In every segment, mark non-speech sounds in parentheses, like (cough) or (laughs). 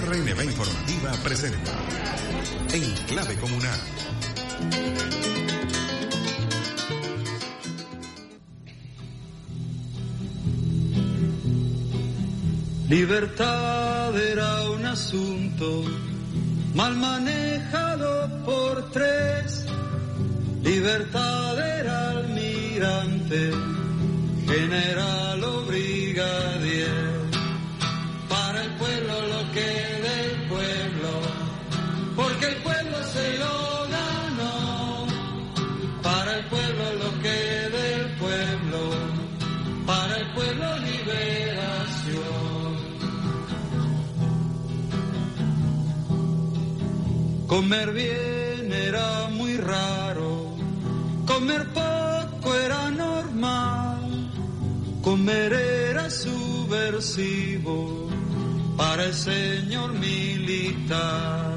RNB Informativa presenta En Clave Comunal. Libertad era un asunto mal manejado por tres. Libertad era almirante, general o brigadier. Comer bien era muy raro, comer poco era normal, comer era subversivo para el señor militar,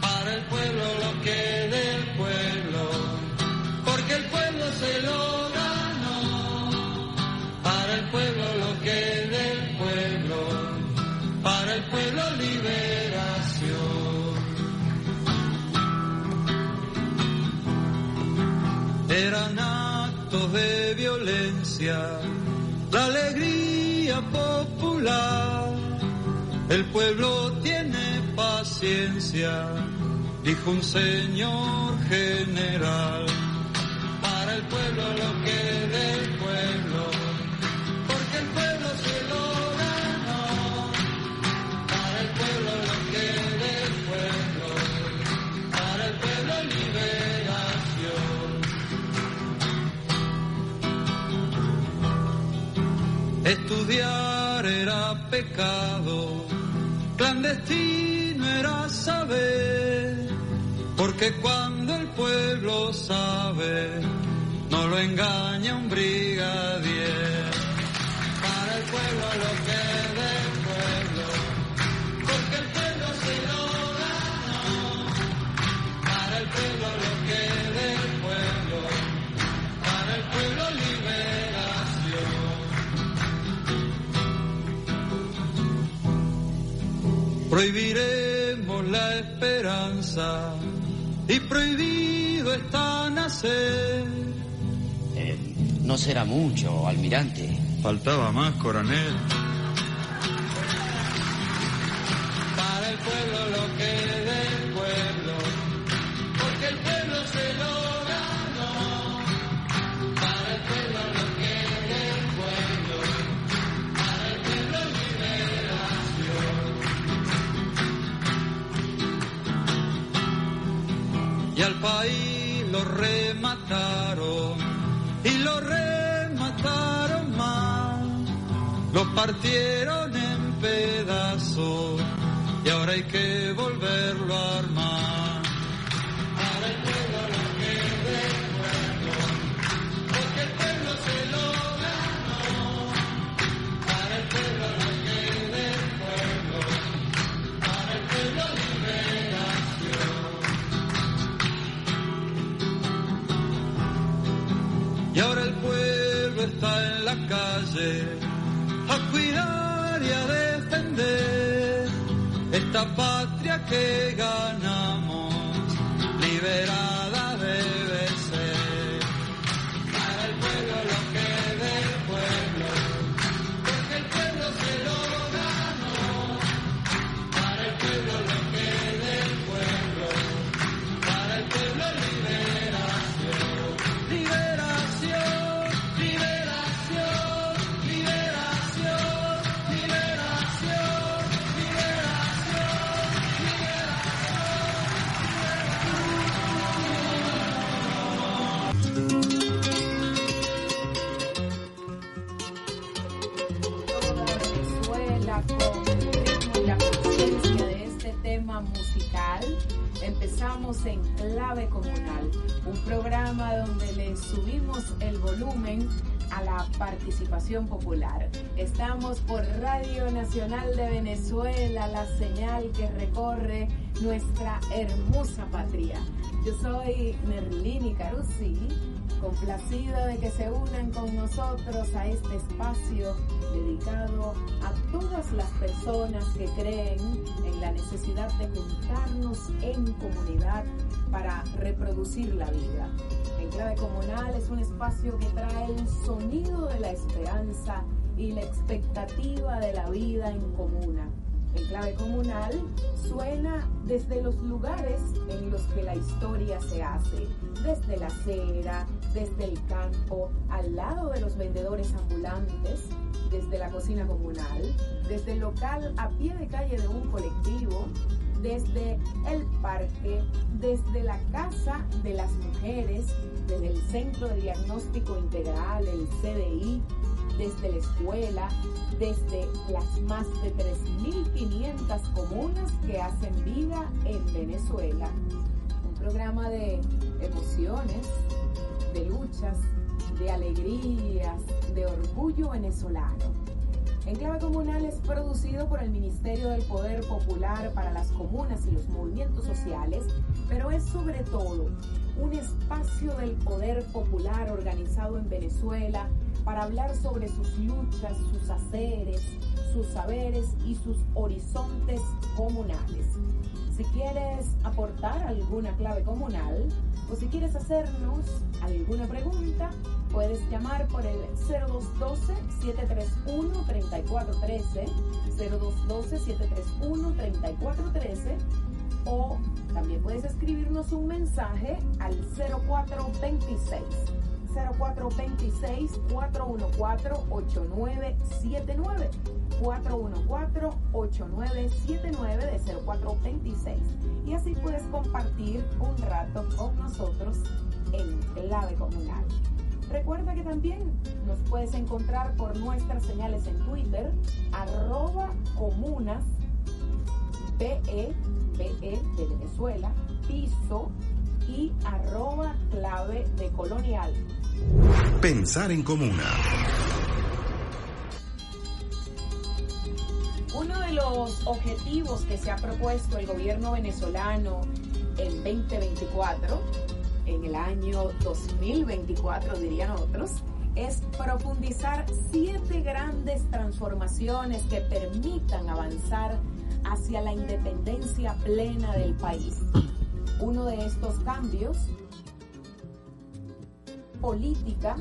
para el pueblo lo que del pueblo, porque el pueblo se lo ganó, para el pueblo lo que del pueblo, para el pueblo liberación. Eran actos de violencia, la alegría popular. El pueblo tiene paciencia, dijo un señor general. Para el pueblo lo que del Estudiar era pecado, clandestino era saber, porque cuando el pueblo sabe, no lo engaña un brigadier. Para el pueblo lo que Prohibiremos la esperanza y prohibido está nacer. Eh, no será mucho, almirante. Faltaba más, coronel. Para el pueblo lo que Y al país lo remataron y lo remataron más. Lo partieron en pedazos y ahora hay que volverlo a armar. Esta patria que ganamos, En Clave Comunal, un programa donde le subimos el volumen a la participación popular. Estamos por Radio Nacional de Venezuela, la señal que recorre nuestra hermosa patria. Yo soy Nerlini Carusi, complacida de que se unan con nosotros a este espacio dedicado a todas las personas que creen en la necesidad de juntarnos en comunidad para reproducir la vida. En clave comunal es un espacio que trae el sonido de la esperanza y la expectativa de la vida en comuna. En clave comunal suena desde los lugares en los que la historia se hace, desde la acera, desde el campo, al lado de los vendedores ambulantes, desde la cocina comunal, desde el local a pie de calle de un colectivo, desde el parque, desde la casa de las mujeres, desde el Centro de Diagnóstico Integral, el CDI, desde la escuela, desde las más de 3.500 comunas que hacen vida en Venezuela. Un programa de emociones, de luchas, de alegrías, de orgullo venezolano. Enclave Comunal es producido por el Ministerio del Poder Popular para las comunas y los movimientos sociales, pero es sobre todo un espacio del poder popular organizado en Venezuela para hablar sobre sus luchas, sus haceres, sus saberes y sus horizontes comunales. Si quieres aportar alguna clave comunal o si quieres hacernos alguna pregunta, puedes llamar por el 0212-731-3413, 0212-731-3413 o también puedes escribirnos un mensaje al 0426. 0426-414-8979. 414-8979 de 0426. Y así puedes compartir un rato con nosotros en clave comunal. Recuerda que también nos puedes encontrar por nuestras señales en Twitter, arroba comunas, BE, BE de Venezuela, piso y arroba clave de colonial. Pensar en comuna. Uno de los objetivos que se ha propuesto el gobierno venezolano en 2024, en el año 2024 dirían otros, es profundizar siete grandes transformaciones que permitan avanzar hacia la independencia plena del país. Uno de estos cambios política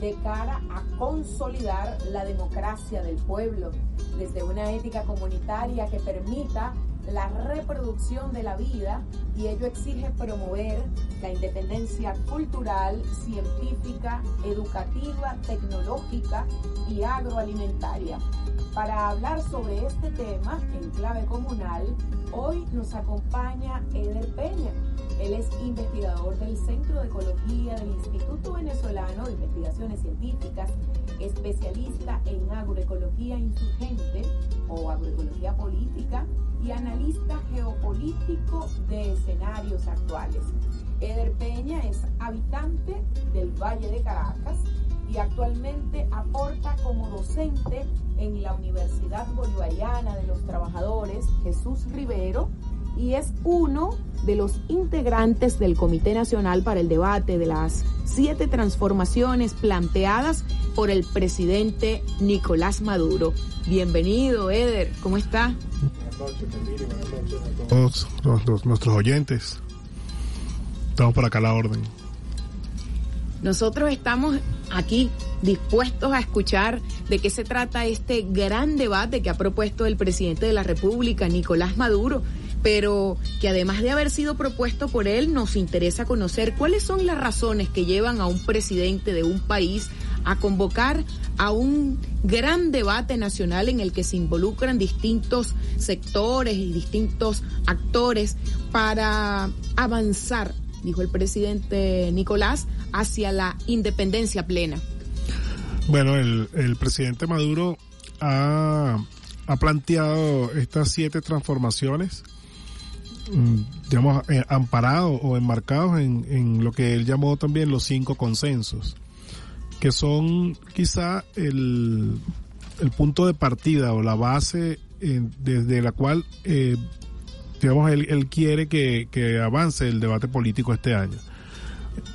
de cara a consolidar la democracia del pueblo, desde una ética comunitaria que permita la reproducción de la vida y ello exige promover la independencia cultural, científica, educativa, tecnológica y agroalimentaria. Para hablar sobre este tema en clave comunal, hoy nos acompaña Eder Peña. Él es investigador del Centro de Ecología del Instituto Venezolano de Investigaciones Científicas, especialista en agroecología insurgente o agroecología política y analista geopolítico de escenarios actuales. Eder Peña es habitante del Valle de Caracas y actualmente aporta como docente en la Universidad Bolivariana de los Trabajadores Jesús Rivero y es uno de los integrantes del Comité Nacional para el Debate de las siete transformaciones planteadas por el presidente Nicolás Maduro. Bienvenido, Eder, ¿cómo está? Buenas noches, Buenas noches a todos nuestros oyentes. Estamos por acá a la orden. Nosotros estamos aquí dispuestos a escuchar de qué se trata este gran debate que ha propuesto el presidente de la República, Nicolás Maduro, pero que además de haber sido propuesto por él, nos interesa conocer cuáles son las razones que llevan a un presidente de un país a convocar a un gran debate nacional en el que se involucran distintos sectores y distintos actores para avanzar dijo el presidente Nicolás, hacia la independencia plena. Bueno, el, presidente Maduro ha, planteado estas siete transformaciones, digamos, eh, amparados o enmarcados en, en lo que él llamó también los cinco consensos, que son quizá el, el punto de partida o la base eh, desde la cual eh, digamos, él, él quiere que, que, avance el debate político este año.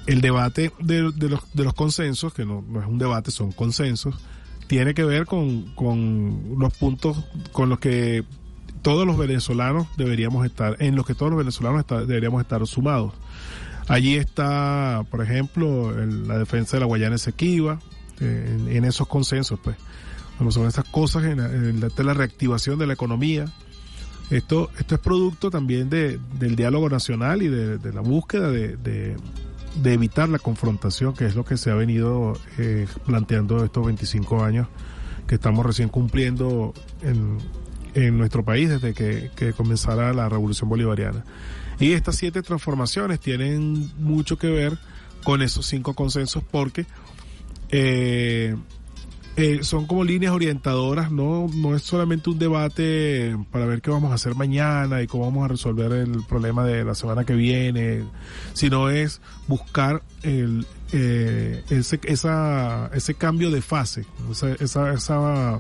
El debate de, de, los, de los consensos, que no, no, es un debate, son consensos, tiene que ver con, con los puntos con los que todos los venezolanos deberíamos estar, en los que todos los venezolanos deberíamos estar sumados. Allí está, por ejemplo, la defensa de la Guayana Esequiba, en, esos consensos, pues. Son esas cosas, en, la, reactivación de la economía. Esto, esto es producto también de, del diálogo nacional y de, la búsqueda de, de, evitar la confrontación, que es lo que se ha venido eh, planteando estos 25 años que estamos recién cumpliendo en, en nuestro país desde que, que comenzara la revolución bolivariana. Y estas siete transformaciones tienen mucho que ver con esos cinco consensos porque eh, eh, son como líneas orientadoras, no, no es solamente un debate para ver qué vamos a hacer mañana y cómo vamos a resolver el problema de la semana que viene, sino es buscar el, eh, ese, esa, ese cambio de fase, esa,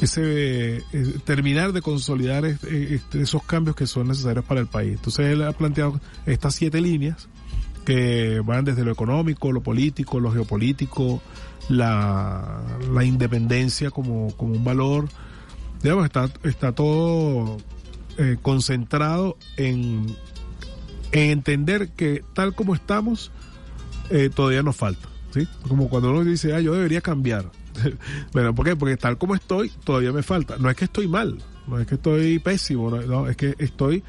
ese eh, terminar de consolidar este, esos cambios que son necesarios para el país. Entonces él ha planteado estas siete líneas que van desde lo económico, lo político, lo geopolítico, la, la independencia como, como un valor. Digamos, está, está todo eh, concentrado en, en entender que tal como estamos, eh, todavía nos falta. ¿sí? Como cuando uno dice, ah, yo debería cambiar (laughs) bueno, ¿por qué? Porque tal como estoy, todavía me falta. No es que estoy mal, no es que estoy pésimo, no, es que estoy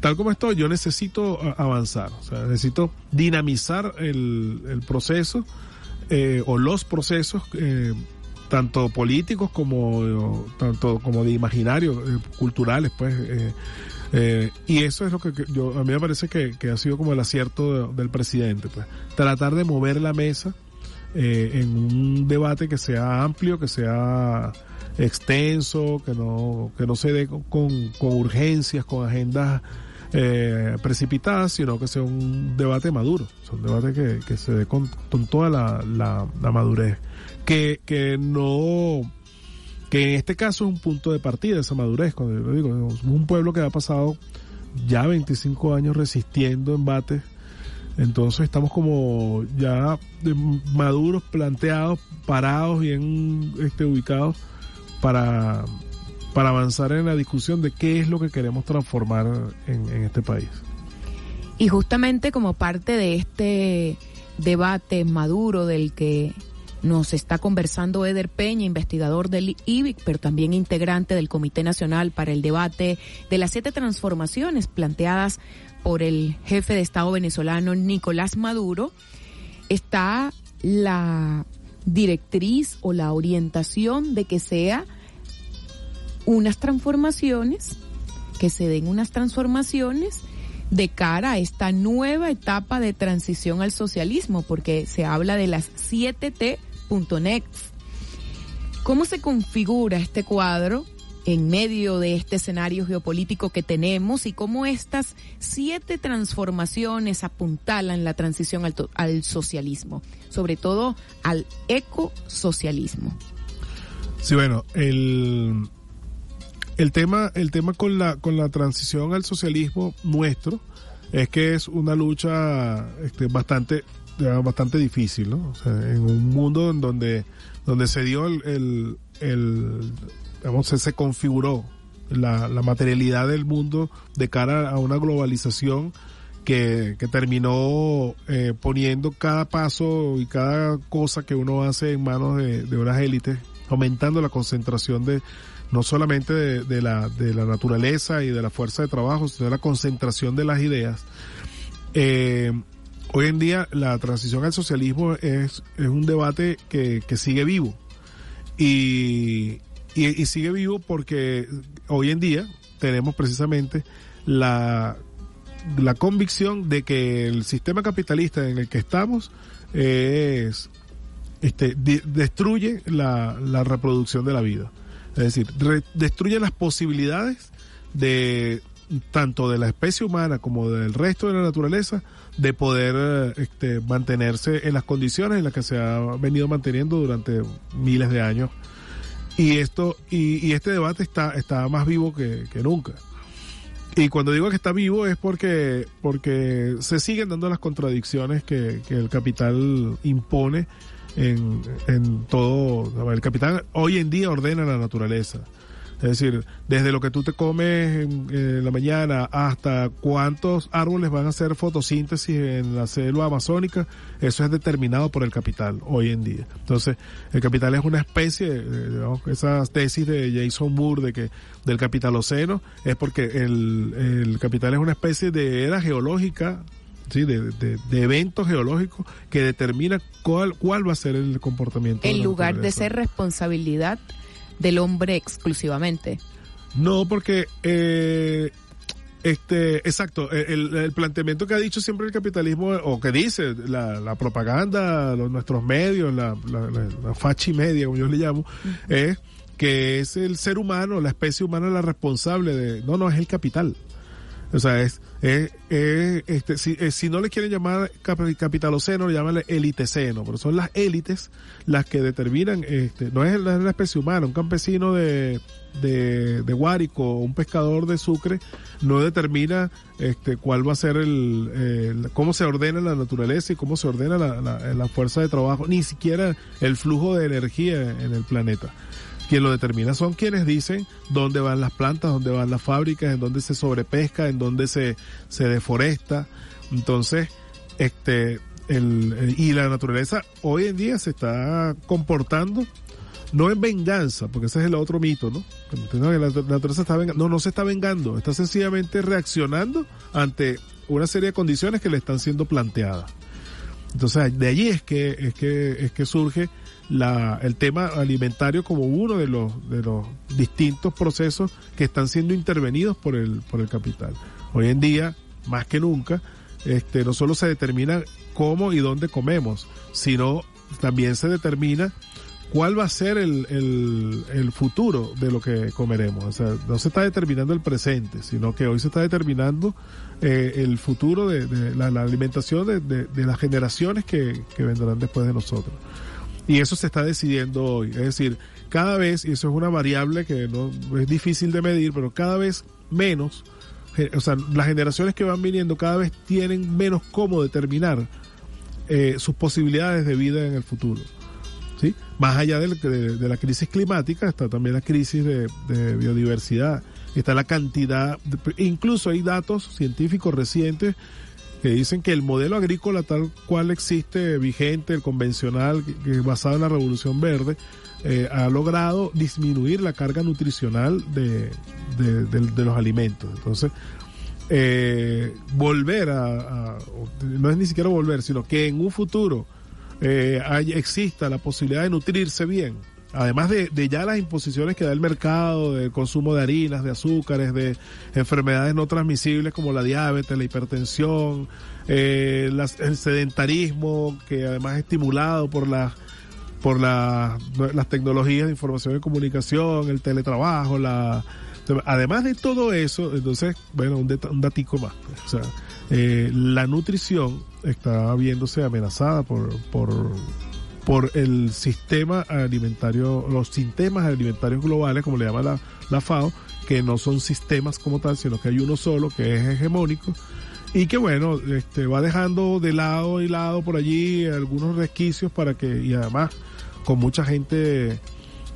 tal como estoy, yo necesito avanzar, o sea, necesito dinamizar el, el proceso eh, o los procesos, eh, tanto políticos como tanto como de imaginarios, eh, culturales, pues. y eso es lo que, yo a mí me parece que ha sido como el acierto del presidente, pues, tratar de mover la mesa eh, en un debate que sea amplio, que sea extenso, que no, que no se dé con, con urgencias, con agendas eh, precipitadas, sino que sea un debate maduro, un debate que, que se dé con, toda la, la, madurez. Que, que no, que en este caso es un punto de partida esa madurez, cuando yo digo, un pueblo que ha pasado ya 25 años resistiendo embates entonces estamos como ya maduros, planteados, parados, bien este, ubicados para, para avanzar en la discusión de qué es lo que queremos transformar en, en este país. Y justamente como parte de este debate maduro del que nos está conversando Eder Peña, investigador del IBIC, pero también integrante del Comité Nacional para el Debate de las siete transformaciones planteadas por el jefe de Estado venezolano Nicolás Maduro, está la directriz o la orientación de que sea unas transformaciones, que se den unas transformaciones de cara a esta nueva etapa de transición al socialismo, porque se habla de las 7T.next. ¿Cómo se configura este cuadro en medio de este escenario geopolítico que tenemos y cómo estas siete transformaciones apuntalan la transición al, socialismo, sobre todo al ecosocialismo. Sí, bueno, el, el tema, el tema con la, con la transición al socialismo nuestro es que es una lucha este, bastante, bastante difícil, ¿no? en un mundo en donde, donde se dio el, el se configuró la, materialidad del mundo de cara a una globalización que, terminó eh, poniendo cada paso y cada cosa que uno hace en manos de, unas élites, aumentando la concentración de no solamente de, la, de la naturaleza y de la fuerza de trabajo, sino de la concentración de las ideas. Eh, hoy en día la transición al socialismo es, es un debate que, que sigue vivo. Y, y, sigue vivo porque hoy en día tenemos precisamente la, la convicción de que el sistema capitalista en el que estamos es este destruye la, la, reproducción de la vida. Es decir, destruye las posibilidades de tanto de la especie humana como del resto de la naturaleza de poder este, mantenerse en las condiciones en las que se ha venido manteniendo durante miles de años y esto, y, y este debate está, está más vivo que, que nunca. Y cuando digo que está vivo es porque, porque se siguen dando las contradicciones que, que el capital impone en, en todo. El capital hoy en día ordena la naturaleza. Es decir, desde lo que tú te comes en, la mañana hasta cuántos árboles van a hacer fotosíntesis en la selva amazónica, eso es determinado por el capital hoy en día. Entonces, el capital es una especie, digamos, esa tesis de Jason Moore de que del capitaloceno es porque el, el capital es una especie de era geológica Sí, de, de, de, eventos geológicos que determina cuál, cuál va a ser el comportamiento. En lugar de ser responsabilidad del hombre exclusivamente. No, porque eh, este, exacto, el, el, planteamiento que ha dicho siempre el capitalismo, o que dice la, la propaganda, los, nuestros medios, la, la, la, fachi media, como yo le llamo, es que es el ser humano, la especie humana la responsable de, no, no, es el capital. O sea, es, es, es este, si, si, no le quieren llamar capitaloceno, llámale eliteceno, pero son las élites las que determinan, este, no es la, especie humana, un campesino de, de, de Guárico, un pescador de Sucre, no determina este, cuál va a ser el, cómo se ordena la naturaleza y cómo se ordena la, la fuerza de trabajo, ni siquiera el flujo de energía en el planeta quien lo determina son quienes dicen dónde van las plantas, dónde van las fábricas, en dónde se sobrepesca, en dónde se, se deforesta. Entonces, este, el, y la naturaleza hoy en día se está comportando no en venganza, porque ese es el otro mito, ¿no? La naturaleza está vengando. No, no se está vengando, está sencillamente reaccionando ante una serie de condiciones que le están siendo planteadas. Entonces, de allí es que, es que, es que surge la, el tema alimentario como uno de los, de los distintos procesos que están siendo intervenidos por el, por el capital. Hoy en día, más que nunca, este, no solo se determina cómo y dónde comemos, sino también se determina cuál va a ser el, el, el, futuro de lo que comeremos. O sea, no se está determinando el presente, sino que hoy se está determinando eh, el futuro de, de la, alimentación de, de, de las generaciones que, que vendrán después de nosotros. Y eso se está decidiendo hoy. Es decir, cada vez, y eso es una variable que no es difícil de medir, pero cada vez menos, o sea, las generaciones que van viniendo cada vez tienen menos cómo determinar eh, sus posibilidades de vida en el futuro. ¿sí? Más allá de, de, la crisis climática, está también la crisis de biodiversidad, está la cantidad, incluso hay datos científicos recientes que dicen que el modelo agrícola tal cual existe, vigente, el convencional, basado en la revolución verde, eh, ha logrado disminuir la carga nutricional de, de, los alimentos. Entonces, eh, volver a, no es ni siquiera volver, sino que en un futuro eh, exista la posibilidad de nutrirse bien, además de, ya las imposiciones que da el mercado, del consumo de harinas, de azúcares, de enfermedades no transmisibles como la diabetes, la hipertensión, eh, las, el sedentarismo, que además es estimulado por las por la, las tecnologías de información y comunicación, el teletrabajo, la además de todo eso, entonces, bueno, un, un datico más. Pues, o sea, eh, la nutrición está viéndose amenazada por, por por el sistema alimentario, los sistemas alimentarios globales, como le llama la, FAO, que no son sistemas como tal, sino que hay uno solo que es hegemónico. Y que bueno, este va dejando de lado y lado por allí algunos resquicios para que, y además con mucha gente,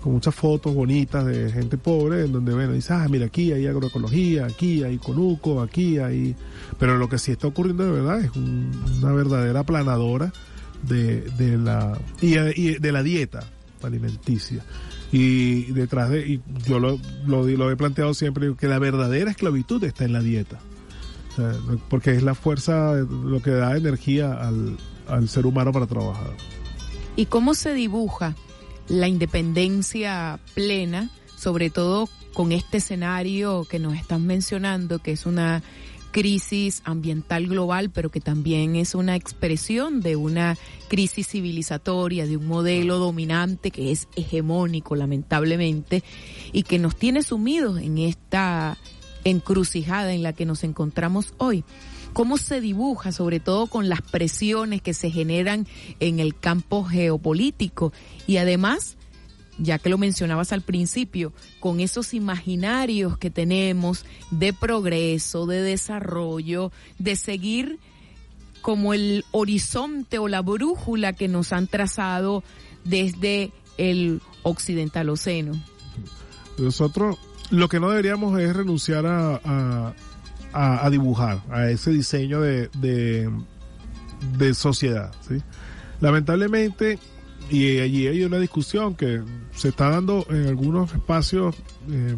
con muchas fotos bonitas de gente pobre, en donde bueno, dice, ah, mira, aquí hay agroecología, aquí hay conuco, aquí hay, pero lo que sí está ocurriendo de verdad es un, una verdadera aplanadora de, de la y, y, de la dieta alimenticia. Y detrás de y yo lo, lo, lo, he planteado siempre que la verdadera esclavitud está en la dieta. Porque es la fuerza lo que da energía al, al ser humano para trabajar. Y cómo se dibuja la independencia plena sobre todo con este escenario que nos están mencionando que es una crisis ambiental global, pero que también es una expresión de una crisis civilizatoria, de un modelo dominante que es hegemónico, lamentablemente, y que nos tiene sumidos en esta encrucijada en la que nos encontramos hoy. ¿Cómo se dibuja, sobre todo con las presiones que se generan en el campo geopolítico? Y además, ya que lo mencionabas al principio, con esos imaginarios que tenemos de progreso, de desarrollo, de seguir como el horizonte o la brújula que nos han trazado desde el occidental océano. Nosotros lo que no deberíamos es renunciar a, a, dibujar, a ese diseño de, de, sociedad. Lamentablemente, y allí hay una discusión que se está dando en algunos espacios, eh,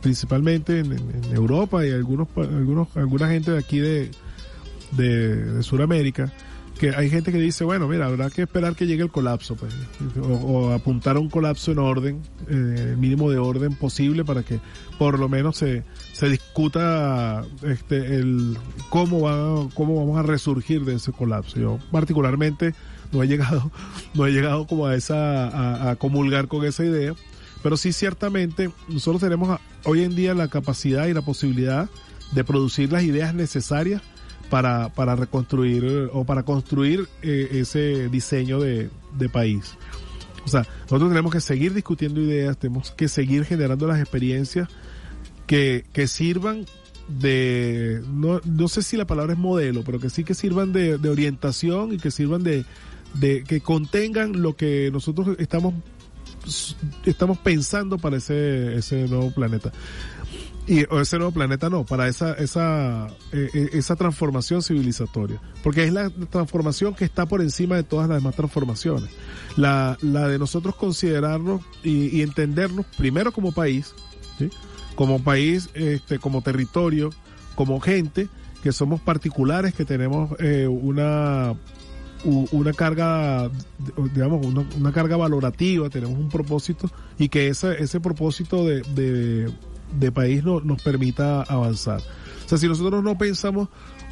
principalmente en, Europa y algunos, algunos, alguna gente de aquí de, de, de Sudamérica, que hay gente que dice, bueno, mira, habrá que esperar que llegue el colapso, pues, o, apuntar a un colapso en orden, eh, el mínimo de orden posible para que por lo menos se, se discuta este, el cómo va, cómo vamos a resurgir de ese colapso. Yo particularmente no he llegado, (laughs) no he llegado como a esa, a, comulgar con esa idea, pero sí ciertamente nosotros tenemos hoy en día la capacidad y la posibilidad de producir las ideas necesarias para, para reconstruir eh, o para construir eh, ese diseño de, país. O sea, nosotros tenemos que seguir discutiendo ideas, tenemos que seguir generando las experiencias que, sirvan de, no, no sé si la palabra es modelo, pero que sí que sirvan de, de orientación y que sirvan de, de, que contengan lo que nosotros estamos estamos pensando para ese, ese nuevo planeta y ese nuevo planeta no, para esa, esa, eh, eh, esa transformación civilizatoria. Porque es la transformación que está por encima de todas las demás transformaciones. La, la de nosotros considerarnos y, entendernos primero como país, como país, este, como territorio, como gente, que somos particulares, que tenemos eh, una una carga, digamos, una, carga valorativa, tenemos un propósito y que ese, ese propósito de, de país no, nos permita avanzar. O sea, si nosotros no pensamos,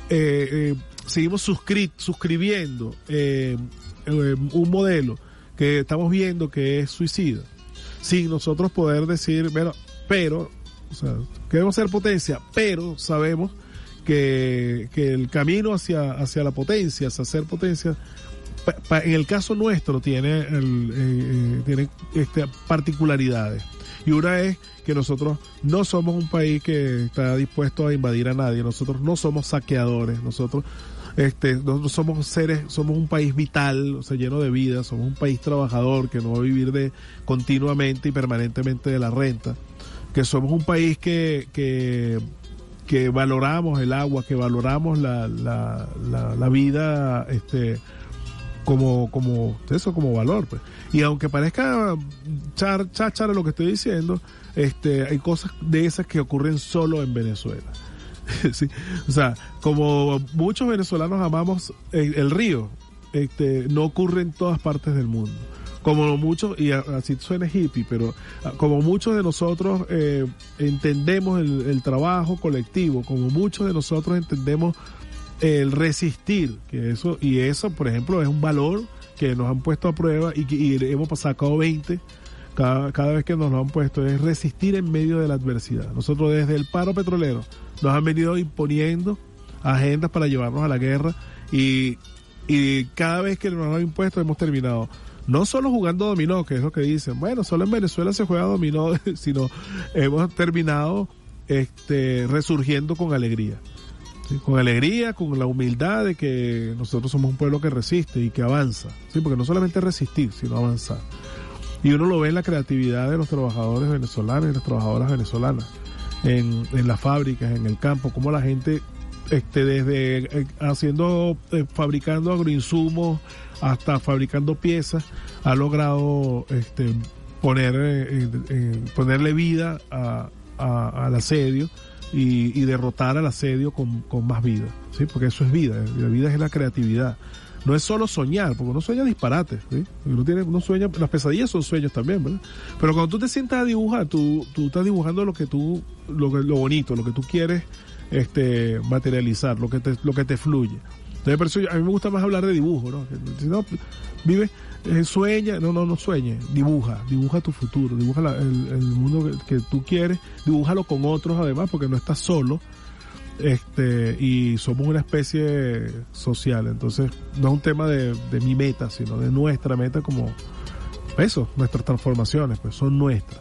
eh, eh, seguimos suscribiendo eh, un modelo que estamos viendo que es suicida, sin nosotros poder decir, bueno, pero, o sea, queremos ser potencia, pero sabemos que, que el camino hacia, hacia la potencia, hacia ser potencia, en el caso nuestro tiene, el, tiene este, particularidades. Y una es que nosotros no somos un país que está dispuesto a invadir a nadie, nosotros no somos saqueadores, nosotros este, nosotros somos seres, somos un país vital, o sea, lleno de vida, somos un país trabajador que no va a vivir de continuamente y permanentemente de la renta, que somos un país que, que, valoramos el agua, que valoramos la, la, vida, este, como, como, eso como valor, pues. Y aunque parezca char, cháchara lo que estoy diciendo, este, hay cosas de esas que ocurren solo en Venezuela. (laughs) sí. O sea, como muchos venezolanos amamos el, río, este, no ocurre en todas partes del mundo. Como muchos, y así suena hippie, pero ah, como muchos de nosotros eh, entendemos el, trabajo colectivo, como muchos de nosotros entendemos el resistir, que eso, y eso, por ejemplo, es un valor que nos han puesto a prueba y que hemos sacado 20 cada, cada vez que nos lo han puesto, es resistir en medio de la adversidad. Nosotros desde el paro petrolero nos han venido imponiendo agendas para llevarnos a la guerra y, y cada vez que nos han impuesto hemos terminado no solo jugando dominó, que es lo que dicen, bueno, solo en Venezuela se juega dominó, (laughs) sino hemos terminado este, resurgiendo con alegría. Con alegría, con la humildad de que nosotros somos un pueblo que resiste y que avanza. ¿sí? Porque no solamente resistir, sino avanzar. Y uno lo ve en la creatividad de los trabajadores venezolanos y las trabajadoras venezolanas, en, en las fábricas, en el campo, como la gente este desde eh, haciendo eh, fabricando agroinsumos hasta fabricando piezas ha logrado este poner eh, ponerle vida a, al asedio y, y, derrotar al asedio con, con más vida sí porque eso es vida la vida es la creatividad no es solo soñar, porque uno sueña disparates, ¿sí? Uno tiene, uno sueña, las pesadillas son sueños también, ¿verdad? Pero cuando tú te sientas a dibujar, tú, tú estás dibujando lo que tú, lo, lo bonito, lo que tú quieres, este, materializar, lo que te, lo que te fluye. Entonces, a mí me gusta más hablar de dibujo, ¿no? Si no, vive, eh, sueña, no, no, no sueñe, dibuja, dibuja tu futuro, dibuja el, el, mundo que, que, tú quieres, dibújalo con otros además, porque no estás solo, este y somos una especie social entonces no es un tema de, mi meta sino de nuestra meta como eso nuestras transformaciones pues son nuestras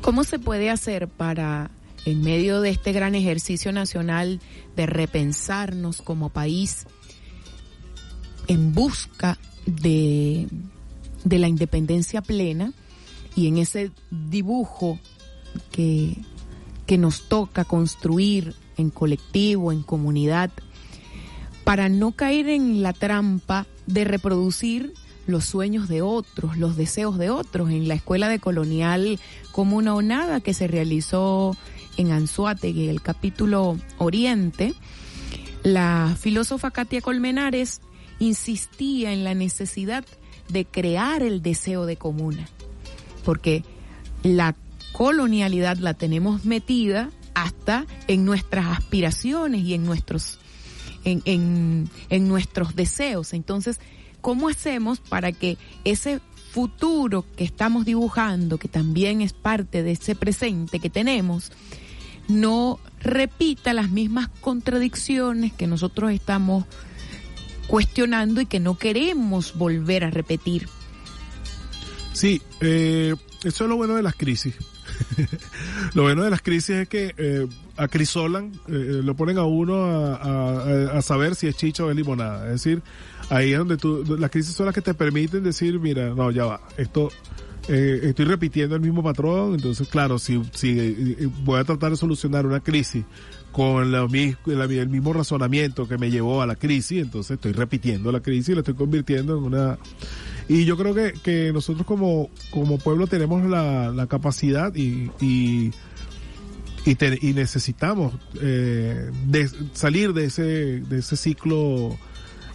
cómo se puede hacer para en medio de este gran ejercicio nacional de repensarnos como país en busca de, de la independencia plena y en ese dibujo que, que nos toca construir en colectivo, en comunidad, para no caer en la trampa de reproducir los sueños de otros, los deseos de otros. En la escuela de colonial como una onada que se realizó en Anzuategui, el capítulo Oriente, la filósofa Katia Colmenares insistía en la necesidad de crear el deseo de comuna, porque la colonialidad la tenemos metida hasta en nuestras aspiraciones y en nuestros en, en, en nuestros deseos. Entonces, ¿cómo hacemos para que ese futuro que estamos dibujando, que también es parte de ese presente que tenemos, no repita las mismas contradicciones que nosotros estamos cuestionando y que no queremos volver a repetir. Sí, eh, eso es lo bueno de las crisis. (laughs) lo bueno de las crisis es que eh, acrisolan, eh, lo ponen a uno a, saber si es chicha o es limonada. Es decir, ahí es donde tú, las crisis son las que te permiten decir, mira, no, ya va, esto, eh, estoy repitiendo el mismo patrón, entonces claro, si, si eh, voy a tratar de solucionar una crisis con la, el mismo razonamiento que me llevó a la crisis, entonces estoy repitiendo la crisis y la estoy convirtiendo en una... Y yo creo que, que nosotros como, como pueblo tenemos la, la capacidad y, y, y, te, y necesitamos eh, salir de ese, de ese ciclo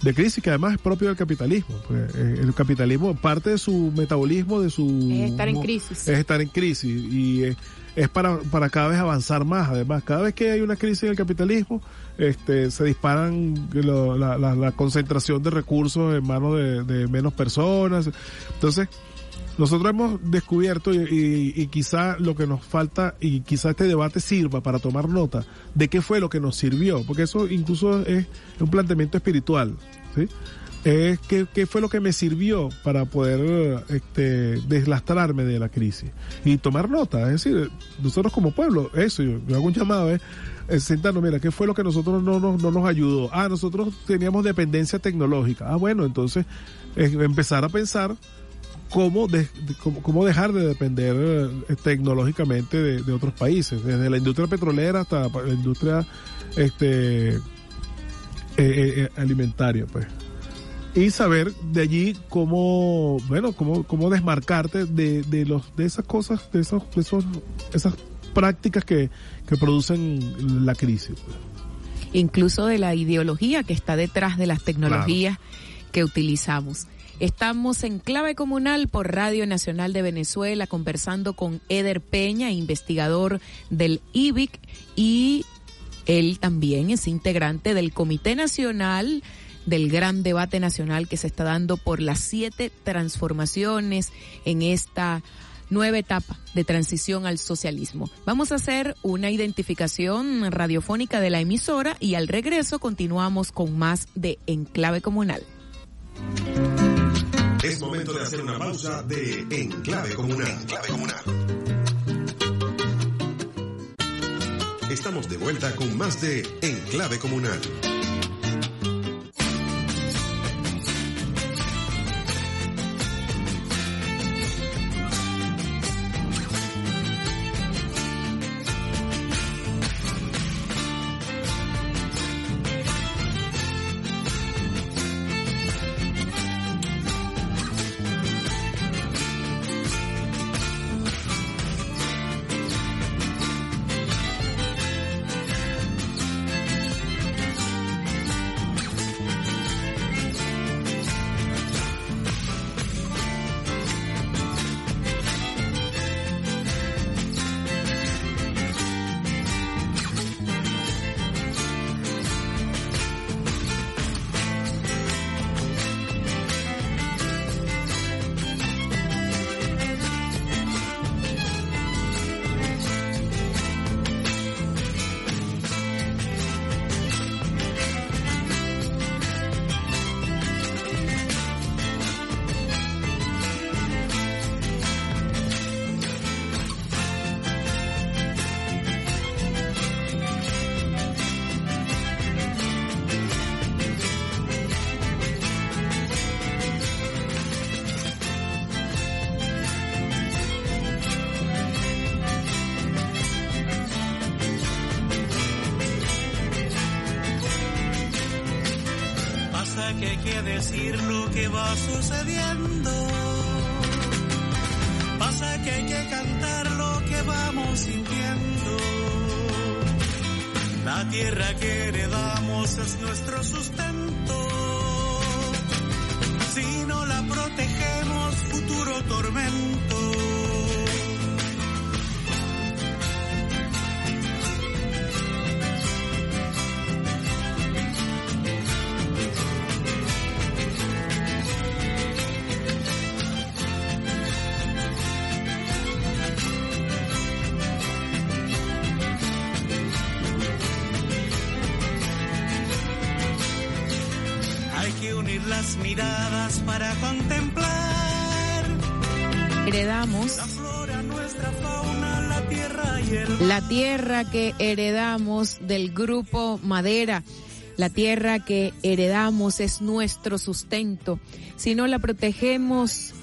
de crisis que además es propio del capitalismo. Eh, el capitalismo, parte de su metabolismo, de su... Es estar en crisis. Es estar en crisis y es, es para, para cada vez avanzar más. Además, cada vez que hay una crisis en el capitalismo, este, se disparan lo, la, la, la, concentración de recursos en manos de, de menos personas. Entonces, nosotros hemos descubierto y, y, quizá lo que nos falta y quizá este debate sirva para tomar nota de qué fue lo que nos sirvió, porque eso incluso es un planteamiento espiritual, ¿sí? Es qué, qué fue lo que me sirvió para poder este, deslastrarme de la crisis y tomar nota, es decir, nosotros como pueblo, eso, yo, yo hago un llamado, es sentarnos, mira, ¿qué fue lo que nosotros no, no, no nos ayudó? Ah, nosotros teníamos dependencia tecnológica. Ah, bueno, entonces es empezar a pensar cómo, de, cómo, cómo, dejar de depender eh, tecnológicamente de, de, otros países, desde la industria petrolera hasta la industria este, eh, eh, alimentaria, pues. Y saber de allí cómo, bueno, cómo, cómo desmarcarte de, de los, de esas cosas, de esos, de esos, esas prácticas que, que producen la crisis. Pues. Incluso de la ideología que está detrás de las tecnologías claro. que utilizamos. Estamos en clave comunal por Radio Nacional de Venezuela conversando con Eder Peña, investigador del IBIC y él también es integrante del Comité Nacional del gran debate nacional que se está dando por las siete transformaciones en esta nueva etapa de transición al socialismo. Vamos a hacer una identificación radiofónica de la emisora y al regreso continuamos con más de Enclave Comunal. Es momento de hacer una pausa de Enclave Comunal. Enclave Comunal. Estamos de vuelta con más de Enclave Comunal. Sucediendo. Pasa que hay que cantar lo que vamos sintiendo. La tierra que heredamos es nuestro sustento. Si no la protegemos, futuro tormento. Las miradas para contemplar Heredamos la flora, nuestra fauna, la tierra y el la tierra que heredamos del grupo Madera. La tierra que heredamos es nuestro sustento. Si no la protegemos,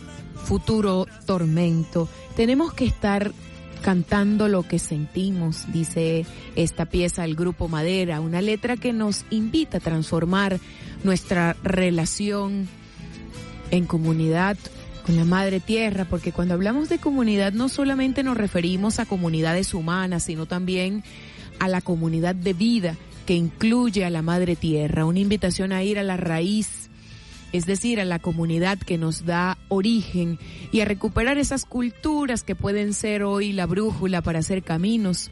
futuro tormento. Tenemos que estar cantando lo que sentimos, dice esta pieza del grupo Madera, una letra que nos invita a transformar nuestra relación en comunidad con la madre tierra, porque cuando hablamos de comunidad no solamente nos referimos a comunidades humanas, sino también a la comunidad de vida que incluye a la madre tierra, una invitación a ir a la raíz, es decir, a la comunidad que nos da origen y a recuperar esas culturas que pueden ser hoy la brújula para hacer caminos.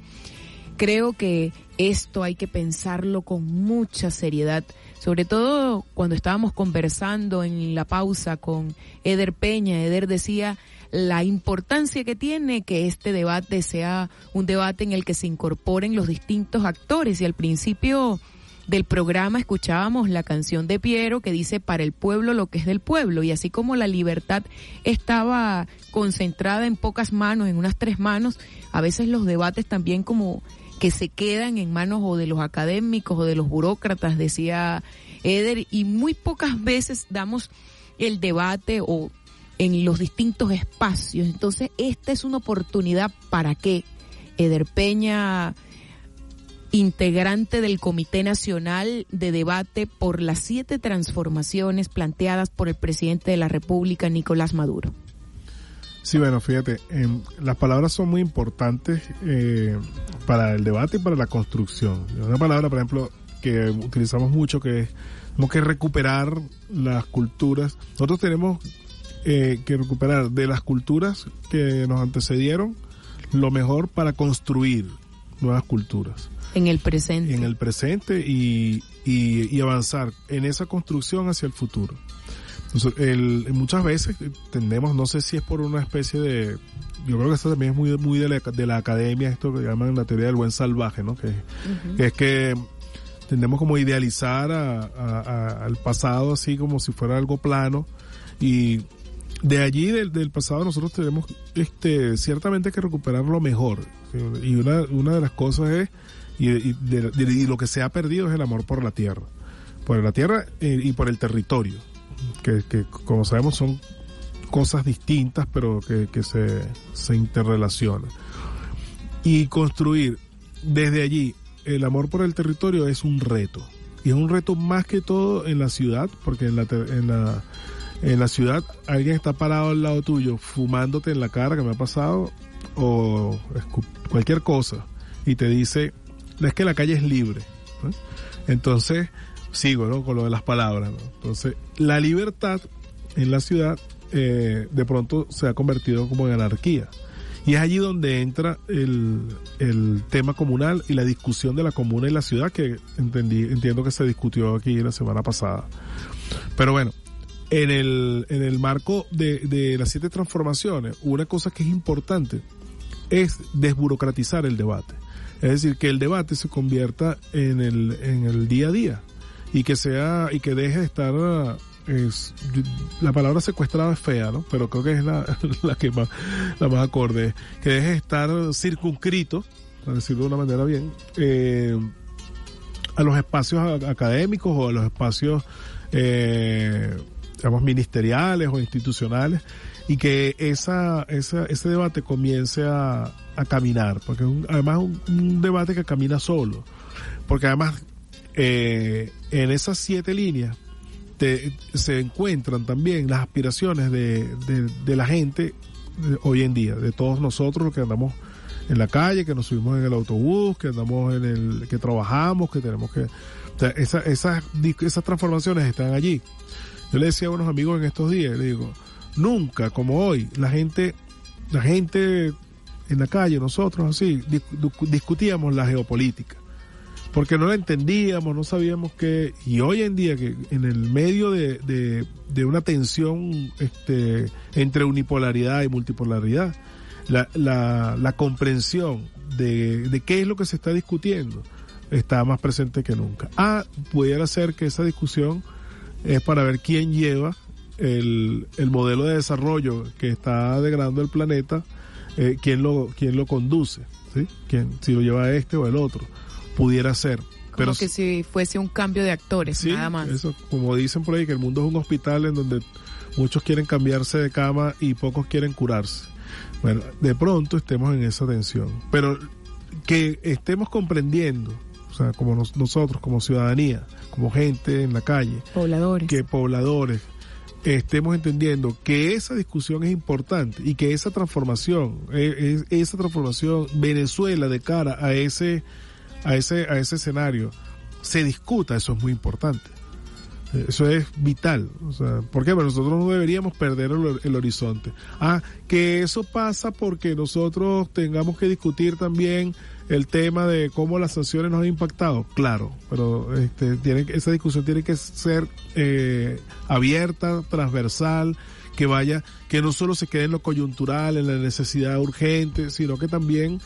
Creo que esto hay que pensarlo con mucha seriedad, sobre todo cuando estábamos conversando en la pausa con Eder Peña. Eder decía la importancia que tiene que este debate sea un debate en el que se incorporen los distintos actores y al principio del programa escuchábamos la canción de Piero que dice para el pueblo lo que es del pueblo y así como la libertad estaba concentrada en pocas manos, en unas tres manos, a veces los debates también como que se quedan en manos o de los académicos o de los burócratas, decía Eder, y muy pocas veces damos el debate o en los distintos espacios. Entonces, esta es una oportunidad para que Eder Peña integrante del Comité Nacional de Debate por las siete transformaciones planteadas por el presidente de la República, Nicolás Maduro. Sí, bueno, fíjate, eh, las palabras son muy importantes eh, para el debate y para la construcción. Una palabra, por ejemplo, que utilizamos mucho que es tenemos que recuperar las culturas. Nosotros tenemos eh, que recuperar de las culturas que nos antecedieron lo mejor para construir nuevas culturas. En el presente. En el presente y, y, y avanzar en esa construcción hacia el futuro. El, muchas veces tendemos, no sé si es por una especie de, yo creo que esto también es muy, muy de, la, de la academia, esto que llaman la teoría del buen salvaje, ¿no? Que, uh -huh. que es que tendemos como idealizar a, a, a, al pasado así como si fuera algo plano y de allí del, del, pasado nosotros tenemos este ciertamente que recuperar lo mejor y una, una de las cosas es y, y, de, de, y lo que se ha perdido es el amor por la tierra por la tierra eh, y por el territorio que, como sabemos son cosas distintas pero que, que se, se interrelacionan y construir desde allí el amor por el territorio es un reto. Y es un reto más que todo en la ciudad, porque en la, en la, en la ciudad alguien está parado al lado tuyo fumándote en la cara, que me ha pasado, o cualquier cosa, y te dice, es que la calle es libre. Entonces, sigo ¿no? con lo de las palabras. Entonces, la libertad en la ciudad eh, de pronto se ha convertido como en anarquía. Y es allí donde entra el, el, tema comunal y la discusión de la comuna y la ciudad que entendí, entiendo que se discutió aquí la semana pasada. Pero bueno, en el, en el marco de, de las siete transformaciones, una cosa que es importante es desburocratizar el debate. Es decir, que el debate se convierta en el, en el día a día y que sea, y que deje de estar es, la palabra secuestrada es fea, ¿no? Pero creo que es la, (laughs) la que más, la más acorde, que deje de estar circunscrito, para decirlo de una manera bien, eh, a los espacios académicos o a los espacios, eh, digamos, ministeriales o institucionales, y que esa, esa, ese debate comience a, a caminar, porque es un, además un, un debate que camina solo, porque además eh, en esas siete líneas, se encuentran también las aspiraciones de, la gente de hoy en día, de todos nosotros que andamos en la calle, que nos subimos en el autobús, que andamos en el, que trabajamos, que tenemos que, esas transformaciones están allí. Yo le decía a unos amigos en estos días, le digo, nunca como hoy, la gente, la gente en la calle, nosotros así, discutíamos la geopolítica porque no la entendíamos, no sabíamos qué, y hoy en día que en el medio de, de, una tensión este, entre unipolaridad y multipolaridad, la, la, la comprensión de, de qué es lo que se está discutiendo está más presente que nunca. Ah, pudiera ser que esa discusión es para ver quién lleva el, el modelo de desarrollo que está degradando el planeta, eh, quién lo, quién lo conduce, ¿sí? ¿Quién, si lo lleva este o el otro pudiera ser. Como Pero que si fuese un cambio de actores, sí, nada más. eso, como dicen por ahí, que el mundo es un hospital en donde muchos quieren cambiarse de cama y pocos quieren curarse. Bueno, de pronto estemos en esa tensión. Pero que estemos comprendiendo, o sea, como nos- nosotros, como ciudadanía, como gente en la calle, Pobladores. que pobladores estemos entendiendo que esa discusión es importante y que esa transformación, eh, es- esa transformación Venezuela de cara a ese a ese a ese escenario se discuta, eso es muy importante. Eh, Eso es vital. O sea, ¿Por qué? Porque nosotros no deberíamos perder el, el horizonte. Ah, que eso pasa porque nosotros tengamos que discutir también el tema de cómo las sanciones nos han impactado. Claro, pero este, tiene, esa discusión tiene que ser eh, abierta, transversal, que vaya, que no solo se quede en lo coyuntural, en la necesidad urgente, sino que también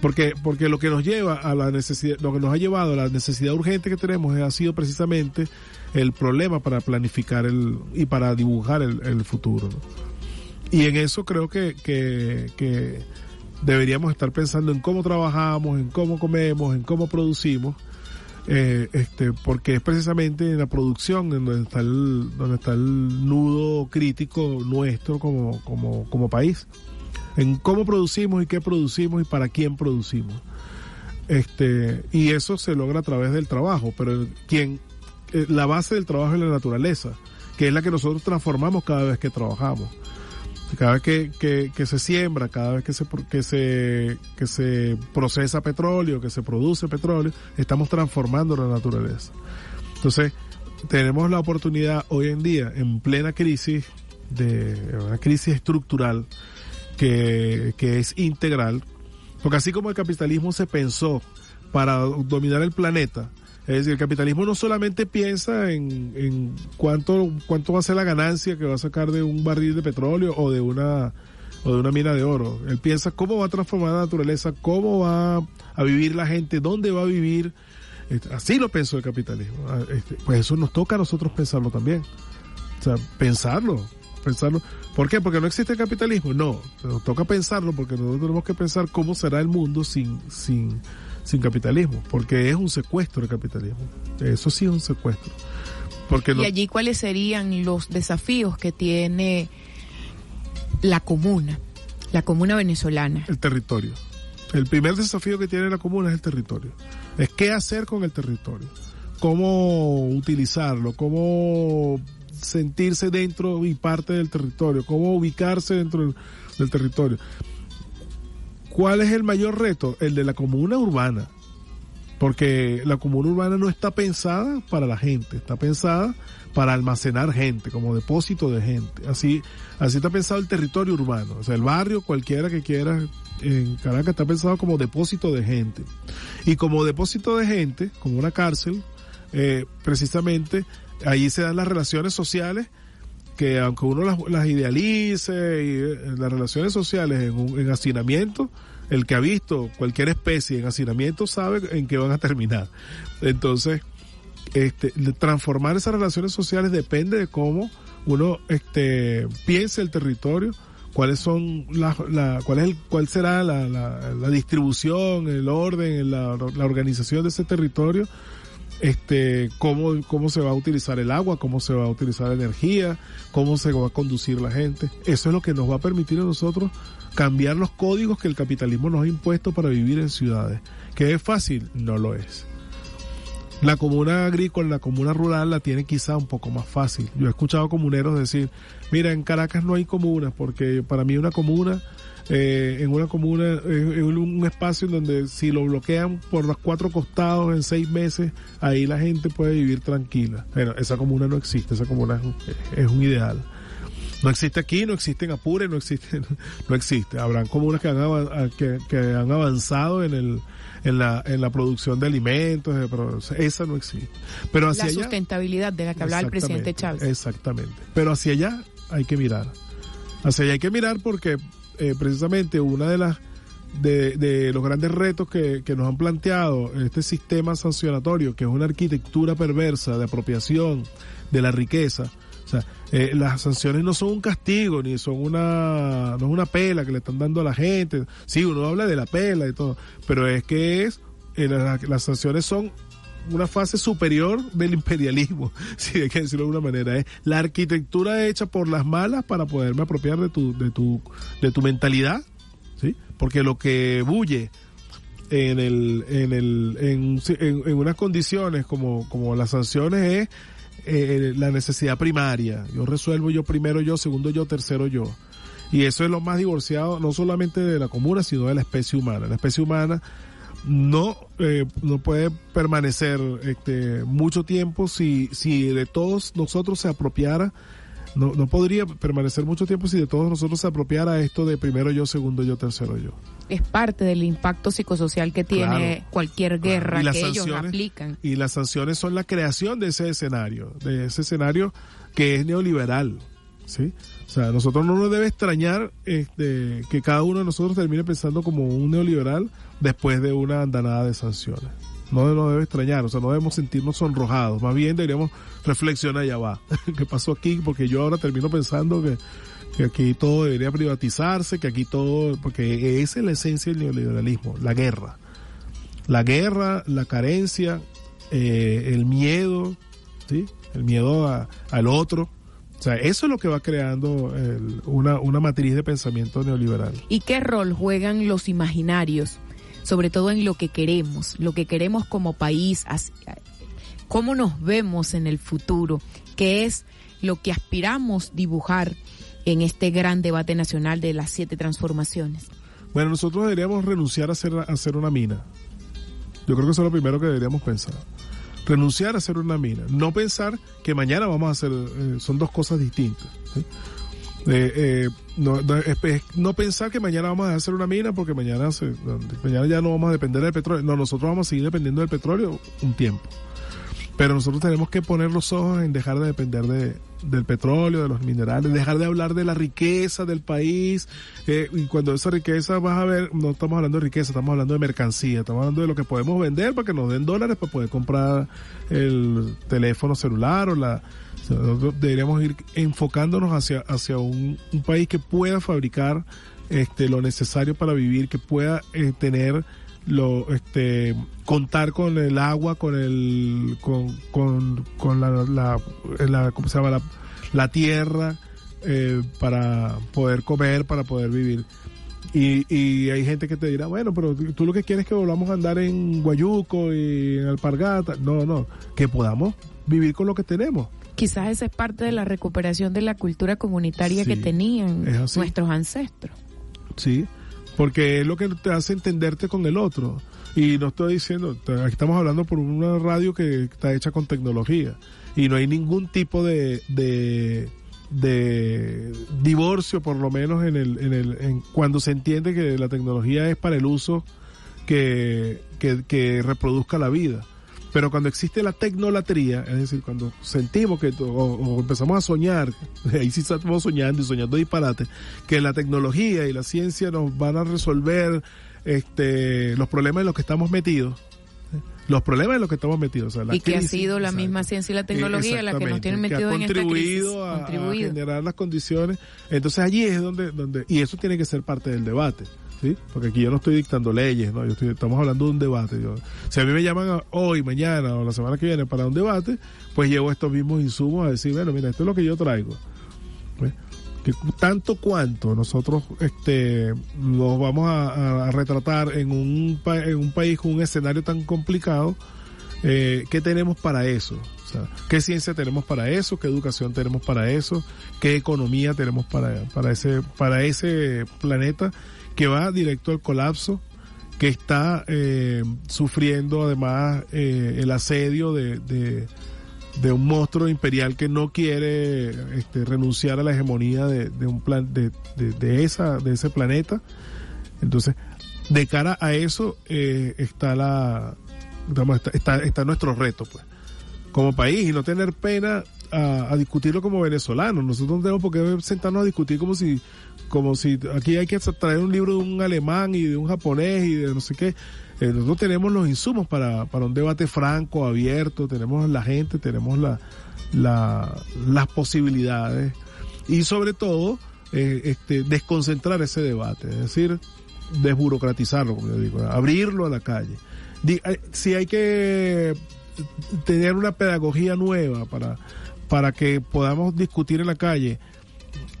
porque porque lo que nos lleva a la necesidad lo que nos ha llevado a la necesidad urgente que tenemos ha sido precisamente el problema para planificar el y para dibujar el, el futuro y en eso creo que, que que deberíamos estar pensando en cómo trabajamos en cómo comemos en cómo producimos eh, este porque es precisamente en la producción en donde está el donde está el nudo crítico nuestro como como como país en cómo producimos y qué producimos y para quién producimos. Este, y eso se logra a través del trabajo, pero quien, eh, la base del trabajo es la naturaleza, que es la que nosotros transformamos cada vez que trabajamos. Cada vez que, que, que se siembra, cada vez que se, que se, que se procesa petróleo, que se produce petróleo, estamos transformando la naturaleza. Entonces, tenemos la oportunidad hoy en día, en plena crisis, de una crisis estructural, que, que es integral, porque así como el capitalismo se pensó para dominar el planeta, es decir, el capitalismo no solamente piensa en, en cuánto, cuánto va a ser la ganancia que va a sacar de un barril de petróleo o de una o de una mina de oro. Él piensa cómo va a transformar la naturaleza, cómo va a vivir la gente, dónde va a vivir. Este, Así lo pensó el capitalismo. Ah, este, Pues eso nos toca a nosotros pensarlo también. O sea, pensarlo, pensarlo. ¿Por qué? Porque no existe el capitalismo. No, nos toca pensarlo porque nosotros tenemos que pensar cómo será el mundo sin, sin, sin capitalismo. Porque es un secuestro el capitalismo. Eso sí es un secuestro. Porque no, Y allí cuáles serían los desafíos que tiene la comuna, la comuna venezolana. el territorio. El primer desafío que tiene la comuna es el territorio. Es qué hacer con el territorio. Cómo utilizarlo, cómo sentirse dentro y parte del territorio, cómo ubicarse dentro del, territorio. ¿Cuál es el mayor reto? El de la comuna urbana. Porque la comuna urbana no está pensada para la gente, está pensada para almacenar gente, como depósito de gente. Así, así está pensado el territorio urbano. O sea, el barrio, cualquiera que quiera en Caracas, está pensado como depósito de gente. Y como depósito de gente, como una cárcel, eh, precisamente allí se dan las relaciones sociales que aunque uno las, idealice y eh, las relaciones sociales en, un, en hacinamiento, el que ha visto cualquier especie en hacinamiento sabe en qué van a terminar. Entonces, este, transformar esas relaciones sociales depende de cómo uno este, piense el territorio, cuáles son la, la, cuál es el, cuál será la, la, distribución, el orden, la organización de ese territorio este, cómo, cómo se va a utilizar el agua, cómo se va a utilizar la energía, cómo se va a conducir la gente. Eso es lo que nos va a permitir a nosotros cambiar los códigos que el capitalismo nos ha impuesto para vivir en ciudades. ¿Que es fácil? No lo es. La comuna agrícola, la comuna rural la tiene quizá un poco más fácil. Yo he escuchado comuneros decir, mira, en Caracas no hay comunas, porque para mí una comuna, eh, en una comuna es un espacio en donde si lo bloquean por los cuatro costados en seis meses, ahí la gente puede vivir tranquila. Bueno, esa comuna no existe, esa comuna es un, es un ideal. No existe aquí, no existe en Apure, no existe, (laughs) no existe. Habrán comunas que han, que, que han avanzado en el, en la, en la producción de alimentos, de pro- esa no existe. Pero hacia La allá, sustentabilidad de la que hablaba el presidente Chávez. Exactamente. Pero hacia allá hay que mirar. Hacia allá hay que mirar porque eh, precisamente una de las de, de los grandes retos que, que nos han planteado este sistema sancionatorio, que es una arquitectura perversa de apropiación de la riqueza. O sea, eh, las sanciones no son un castigo, ni son una, no es una pela que le están dando a la gente. Sí, uno habla de la pela y todo, pero es que es, eh, la- las sanciones son una fase superior del imperialismo, (laughs) si hay que decirlo de alguna manera, es la arquitectura hecha por las malas para poderme apropiar de tu, de tu, de tu mentalidad, ¿sí? Porque lo que bulle en el, en el, en, en, en unas condiciones como, como las sanciones es eh, la necesidad primaria. Yo resuelvo yo primero yo, segundo yo, tercero yo. Y eso es lo más divorciado, no solamente de la comuna, sino de la especie humana. La especie humana no eh, no puede permanecer este, mucho tiempo si si de todos nosotros se apropiara no, no podría permanecer mucho tiempo si de todos nosotros se apropiara esto de primero yo segundo yo tercero yo Es parte del impacto psicosocial que tiene Claro. cualquier guerra Y las que ellos sanciones- aplican. y las sanciones son la creación de ese escenario de ese escenario que es neoliberal sí o sea nosotros no nos debe extrañar este que cada uno de nosotros termine pensando como un neoliberal después de una andanada de sanciones no nos debe extrañar, o sea, no debemos sentirnos sonrojados, más bien deberíamos reflexionar, ya va, (laughs) ¿qué pasó aquí? Porque yo ahora termino pensando que, que aquí todo debería privatizarse, que aquí todo, porque esa es la esencia del neoliberalismo, la guerra. La guerra, la carencia, eh, el miedo, ¿sí? El miedo al otro. O sea, eso es lo que va creando el- una, una matriz de pensamiento neoliberal. ¿Y qué rol juegan los imaginarios, sobre todo en lo que queremos, lo que queremos como país, cómo nos vemos en el futuro, qué es lo que aspiramos dibujar en este gran debate nacional de las siete transformaciones? Bueno, nosotros deberíamos renunciar a hacer, a hacer una mina. Yo creo que eso es lo primero que deberíamos pensar. Renunciar a hacer una mina. No pensar que mañana vamos a hacer, eh, son dos cosas distintas. Eh, eh, no, pensar que mañana vamos a hacer una mina porque mañana, se, mañana ya no vamos a depender del petróleo. No, nosotros vamos a seguir dependiendo del petróleo un tiempo. Pero nosotros tenemos que poner los ojos en dejar de depender de, del petróleo, de los minerales, dejar de hablar de la riqueza del país. eh, y cuando esa riqueza vas a ver, no estamos hablando de riqueza, estamos hablando de mercancía, estamos hablando de lo que podemos vender para que nos den dólares para poder comprar el teléfono celular o la... nosotros deberíamos ir enfocándonos hacia, hacia un, país que pueda fabricar este, lo necesario para vivir, que pueda eh, tener lo este contar con el agua con el con, con, con la, la, la- ¿cómo se llama? la, la tierra eh, para poder comer para poder vivir. Y, y hay gente que te dirá bueno pero tú lo que quieres es que volvamos a andar en Guayuco y en Alpargata no no que podamos vivir con lo que tenemos Quizás esa es parte de la recuperación de la cultura comunitaria Sí, que tenían nuestros ancestros. Sí, porque es lo que te hace entenderte con el otro. Y no estoy diciendo, aquí estamos hablando por una radio que está hecha con tecnología. Y no hay ningún tipo de, de, de divorcio, por lo menos en el, en el, en cuando se entiende que la tecnología es para el uso que, que, que reproduzca la vida. Pero cuando existe la tecnolatría, es decir, cuando sentimos que, o, o empezamos a soñar, (laughs) ahí sí estamos soñando y soñando disparate, que la tecnología y la ciencia nos van a resolver este, los problemas en los que estamos metidos. ¿eh? Los problemas en los que estamos metidos. o sea, la y que ha sido la exacto. misma ciencia y la tecnología la que nos Exactamente, tiene que ha metido en esta crisis. contribuido a- a, Contribuido. generar las condiciones. Entonces allí es donde, donde, y eso tiene que ser parte del debate. ¿Sí? Porque aquí yo no estoy dictando leyes, ¿no? Yo estoy, estamos hablando de un debate. Si a mí me llaman hoy, mañana o la semana que viene para un debate, pues llevo estos mismos insumos a decir, bueno, mira, esto es lo que yo traigo. Tanto cuanto nosotros este nos vamos a, retratar en un, en un país con un escenario tan complicado, eh, ¿qué tenemos para eso? ¿qué ciencia tenemos para eso? ¿Qué educación tenemos para eso? ¿Qué economía tenemos para, para ese, para ese planeta que va directo al colapso? que está eh, sufriendo además eh, el asedio de, de, un monstruo imperial que no quiere este, renunciar a la hegemonía de, de un plan de, de, esa de ese planeta entonces de cara a eso eh, está la está, está, está nuestro reto pues como país y no tener pena a, a, discutirlo como venezolanos. Nosotros no tenemos por qué sentarnos a discutir como si, como si aquí hay que traer un libro de un alemán y de un japonés y de no sé qué. Eh, nosotros tenemos los insumos para, para un debate franco, abierto, tenemos la gente, tenemos la, la, las posibilidades y sobre todo eh, este, desconcentrar ese debate, es decir, desburocratizarlo, como yo digo, abrirlo a la calle. Eh, si hay que tener una pedagogía nueva para, para que podamos discutir en la calle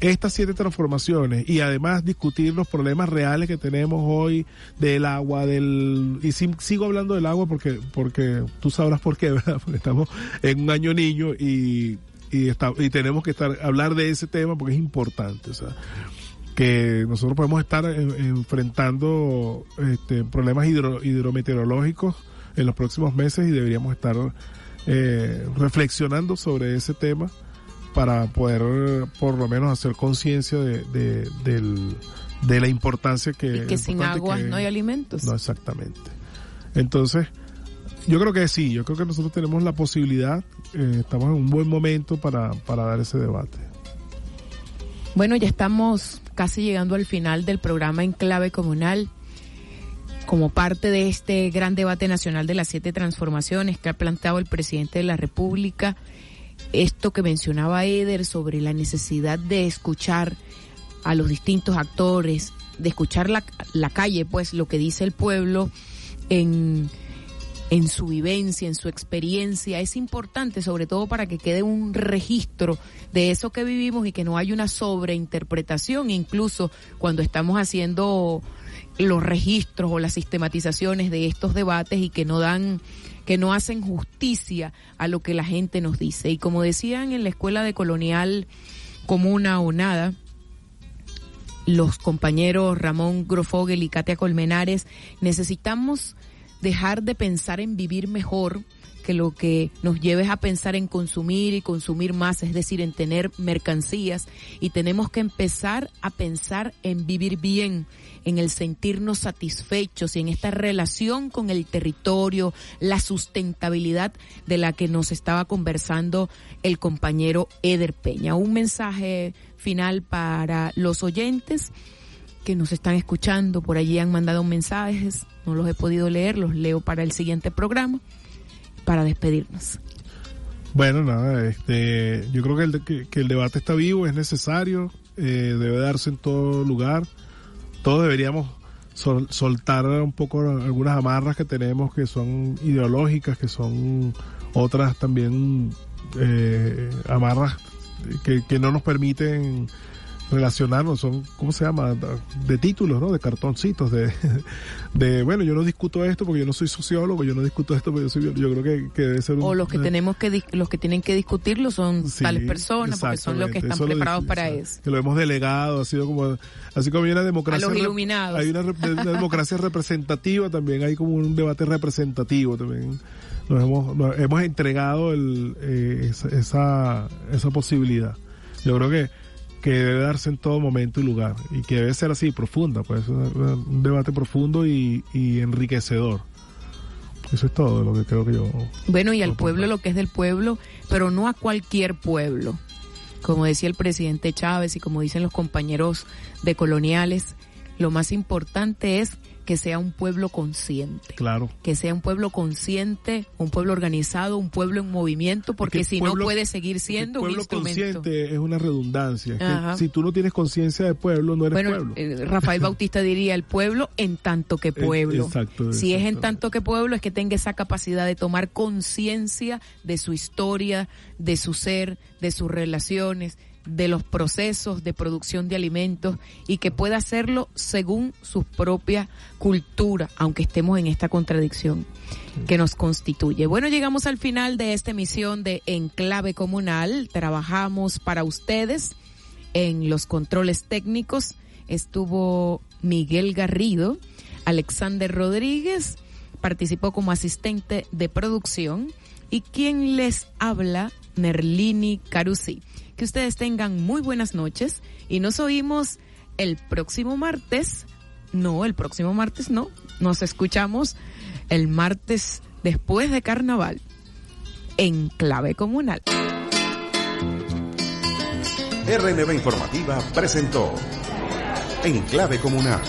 estas siete transformaciones y además discutir los problemas reales que tenemos hoy del agua, del y si, sigo hablando del agua porque porque tú sabrás por qué, (laughs) ¿verdad? Porque estamos en un año niño y y, está, y tenemos que estar hablar de ese tema porque es importante, o sea, que nosotros podemos estar en, enfrentando este, problemas hidro, hidrometeorológicos en los próximos meses y deberíamos estar eh, reflexionando sobre ese tema para poder por lo menos hacer conciencia de, de, del, de la importancia que... Y que sin agua que, no hay alimentos. No, exactamente. Entonces, yo creo que sí, yo creo que nosotros tenemos la posibilidad, eh, estamos en un buen momento para, para dar ese debate. Bueno, ya estamos casi llegando al final del programa en clave comunal como parte de este gran debate nacional de las siete transformaciones que ha planteado el presidente de la República, esto que mencionaba Eder sobre la necesidad de escuchar a los distintos actores, de escuchar la, la calle, pues lo que dice el pueblo en, en su vivencia, en su experiencia, es importante sobre todo para que quede un registro de eso que vivimos y que no haya una sobreinterpretación, incluso cuando estamos haciendo los registros o las sistematizaciones de estos debates y que no dan que no hacen justicia a lo que la gente nos dice. Y como decían en la escuela de colonial comuna o nada, los compañeros Ramón Grofogel y Katia Colmenares, necesitamos dejar de pensar en vivir mejor, lo que nos lleve a pensar en consumir y consumir más, es decir, en tener mercancías. Y tenemos que empezar a pensar en vivir bien, en el sentirnos satisfechos y en esta relación con el territorio, la sustentabilidad de la que nos estaba conversando el compañero Eder Peña. Un mensaje final para los oyentes que nos están escuchando, por allí han mandado mensajes, no los he podido leer, los leo para el siguiente programa para despedirnos. Bueno, nada, este, yo creo que el, que, que el debate está vivo, es necesario, eh, debe darse en todo lugar. Todos deberíamos sol, soltar un poco algunas amarras que tenemos que son ideológicas, que son otras también eh, amarras que no nos permiten relacionarnos, son, ¿cómo se llama? De títulos, ¿no? De cartoncitos, de, (laughs) de, bueno, yo no discuto esto porque yo no soy sociólogo, yo no discuto esto porque yo soy, yo creo que, que debe ser un, O los que eh, tenemos que, los que tienen que discutirlo son sí, tales personas, porque son los que están eso preparados lo, para eso. Que lo hemos delegado, ha sido como, así como hay una democracia. A los iluminados. Hay una, una democracia (laughs) representativa, también hay como un debate representativo también. Nos hemos, nos hemos entregado el, eh, esa, esa, esa posibilidad. Yo creo que que debe darse en todo momento y lugar y que debe ser así, profunda, pues un debate profundo y, y enriquecedor. Eso es todo lo que creo que yo. Bueno, y al pueblo lo que es del pueblo, pero no a cualquier pueblo. Como decía el presidente Chávez y como dicen los compañeros de coloniales, lo más importante es que sea un pueblo consciente. Claro. Que sea un pueblo consciente, un pueblo organizado, un pueblo en movimiento, porque si pueblo, no puede seguir siendo pueblo un instrumento. consciente es una redundancia. Es que si tú no tienes conciencia de pueblo, no eres bueno, pueblo. Eh, Rafael Bautista diría el pueblo en tanto que (laughs) pueblo. Exacto, si es en tanto que pueblo, es que tenga esa capacidad de tomar conciencia de su historia, de su ser, de sus relaciones, de los procesos de producción de alimentos y que pueda hacerlo según su propia cultura, aunque estemos en esta contradicción que nos constituye. Bueno, llegamos al final de esta emisión de Enclave Comunal. Trabajamos para ustedes en los controles técnicos. Estuvo Miguel Garrido, Alexander Rodríguez, participó como asistente de producción y quien les habla, Nerlini Carusi. Que ustedes tengan muy buenas noches y nos oímos el próximo martes. No, el próximo martes no. Nos escuchamos el martes después de carnaval en clave comunal. RNB Informativa presentó En clave comunal.